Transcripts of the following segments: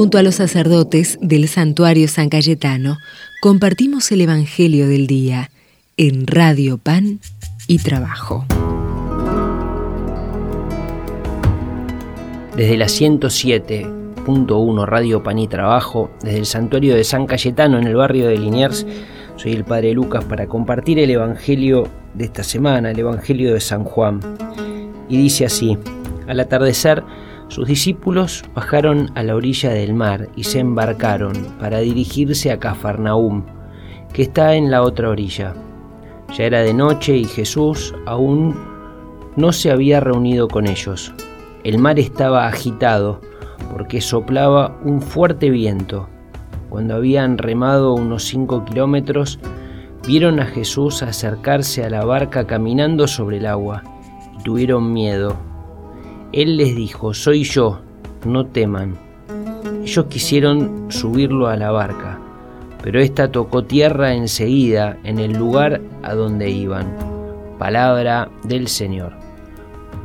Junto a los sacerdotes del santuario San Cayetano, compartimos el Evangelio del Día en Radio Pan y Trabajo. Desde la 107.1 Radio Pan y Trabajo, desde el santuario de San Cayetano en el barrio de Liniers, soy el Padre Lucas para compartir el Evangelio de esta semana, el Evangelio de San Juan. Y dice así, al atardecer, sus discípulos bajaron a la orilla del mar y se embarcaron para dirigirse a Cafarnaúm, que está en la otra orilla. Ya era de noche y Jesús aún no se había reunido con ellos. El mar estaba agitado porque soplaba un fuerte viento. Cuando habían remado unos cinco kilómetros, vieron a Jesús acercarse a la barca caminando sobre el agua y tuvieron miedo él les dijo, soy yo, no teman. Ellos quisieron subirlo a la barca, pero ésta tocó tierra enseguida en el lugar a donde iban. Palabra del Señor.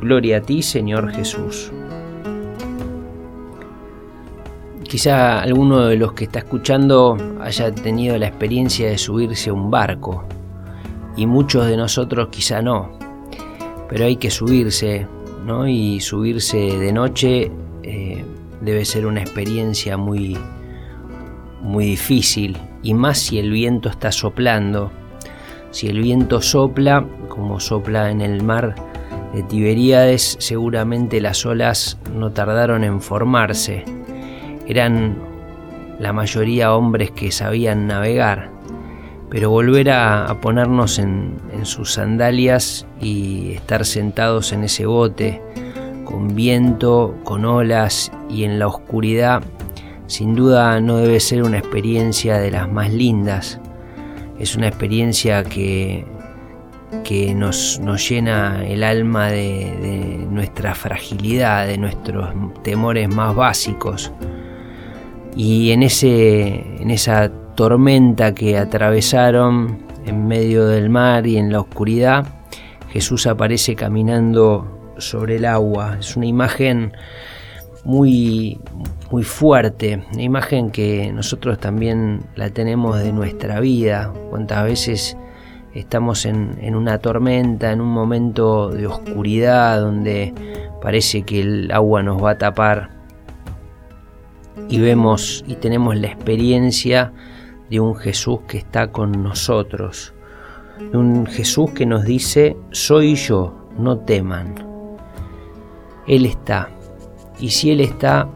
Gloria a ti, Señor Jesús. Quizá alguno de los que está escuchando haya tenido la experiencia de subirse a un barco, y muchos de nosotros quizá no, pero hay que subirse y subirse de noche eh, debe ser una experiencia muy, muy difícil, y más si el viento está soplando. Si el viento sopla, como sopla en el mar de Tiberíades, seguramente las olas no tardaron en formarse. Eran la mayoría hombres que sabían navegar pero volver a, ponernos en, sus sandalias y estar sentados en ese bote, con viento, con olas y en la oscuridad, sin duda no debe ser una experiencia de las más lindas. Es una experiencia que, que nos, llena el alma de, de nuestra fragilidad, de nuestros temores más básicos. Y en, ese, en esa tormenta que atravesaron en medio del mar y en la oscuridad, Jesús aparece caminando sobre el agua. Es una imagen muy, muy fuerte, una imagen que nosotros también la tenemos de nuestra vida. Cuántas veces estamos en, en una tormenta, en un momento de oscuridad donde parece que el agua nos va a tapar y vemos y tenemos la experiencia de un Jesús que está con nosotros, de un Jesús que nos dice, soy yo, no teman. Él está, y si Él está,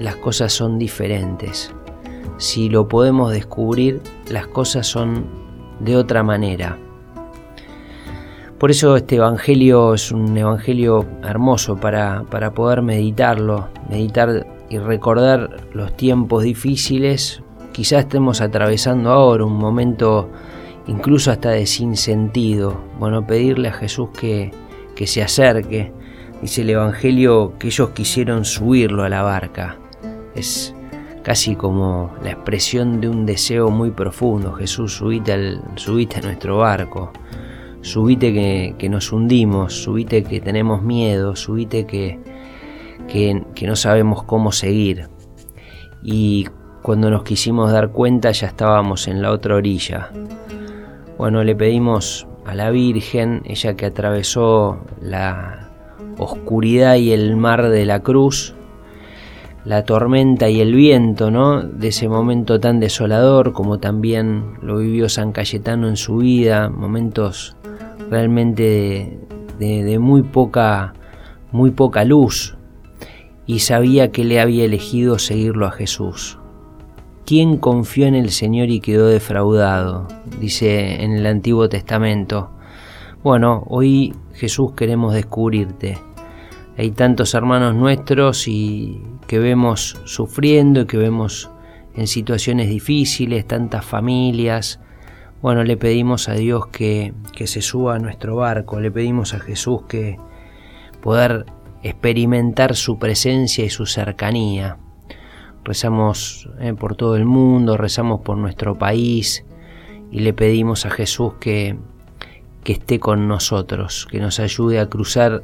las cosas son diferentes. Si lo podemos descubrir, las cosas son de otra manera. Por eso este Evangelio es un Evangelio hermoso para, para poder meditarlo, meditar y recordar los tiempos difíciles quizás estemos atravesando ahora un momento incluso hasta de sinsentido. Bueno, pedirle a Jesús que, que se acerque. Dice el Evangelio que ellos quisieron subirlo a la barca. Es casi como la expresión de un deseo muy profundo. Jesús, subite, subite a nuestro barco. Subite que, que, nos hundimos, subite que tenemos miedo, subite que, que, que no sabemos cómo seguir. Y cuando nos quisimos dar cuenta ya estábamos en la otra orilla. Bueno, le pedimos a la Virgen, ella que atravesó la oscuridad y el mar de la cruz, la tormenta y el viento, ¿no? De ese momento tan desolador como también lo vivió San Cayetano en su vida, momentos realmente de, muy poca, muy poca luz, y sabía que le había elegido seguirlo a Jesús. ¿Quién confió en el Señor y quedó defraudado? Dice en el Antiguo Testamento. Bueno, hoy Jesús queremos descubrirte. Hay tantos hermanos nuestros y que vemos sufriendo y que vemos en situaciones difíciles, tantas familias. Bueno, le pedimos a Dios que, que se suba a nuestro barco, le pedimos a Jesús que poder experimentar su presencia y su cercanía rezamos eh, por todo el mundo, rezamos por nuestro país y le pedimos a Jesús que, que esté con nosotros, que nos ayude a cruzar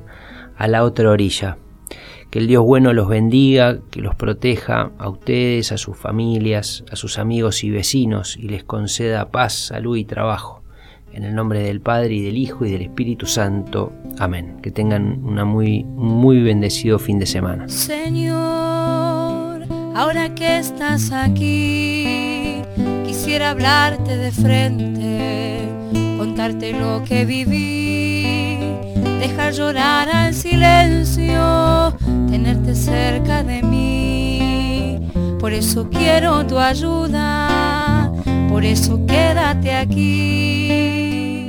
a la otra orilla. Que el Dios bueno los bendiga, que los proteja a ustedes, a sus familias, a sus amigos y vecinos y les conceda paz, salud y trabajo. En el nombre del Padre y del Hijo y del Espíritu Santo. Amén. Que tengan una muy, muy bendecido fin de semana. Señor, ahora que estás aquí, quisiera hablarte de frente, contarte lo que viví, dejar llorar al silencio, tenerte cerca de mí. Por eso quiero tu ayuda, por eso quédate aquí.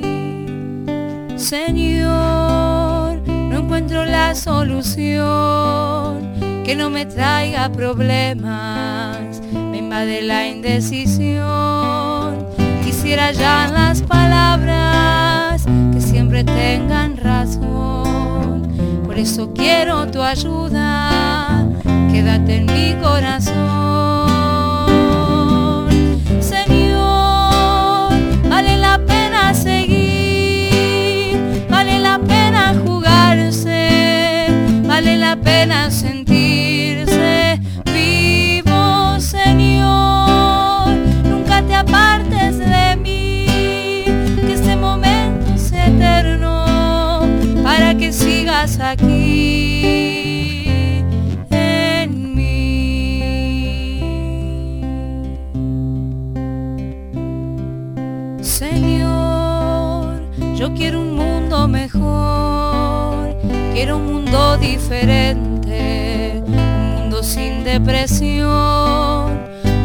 Señor, no encuentro la solución, que no me traiga problemas, me invade la indecisión. Quisiera ya las palabras que siempre tengan razón, por eso quiero tu ayuda, quédate en mi corazón. pena sentirse aquí. en mí Señor, yo quiero un mundo mejor, quiero un mundo diferente sin depresión,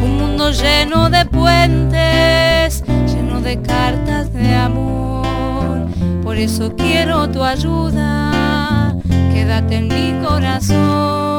un mundo lleno de puentes, lleno de cartas de amor. Por eso quiero tu ayuda, quédate en mi corazón.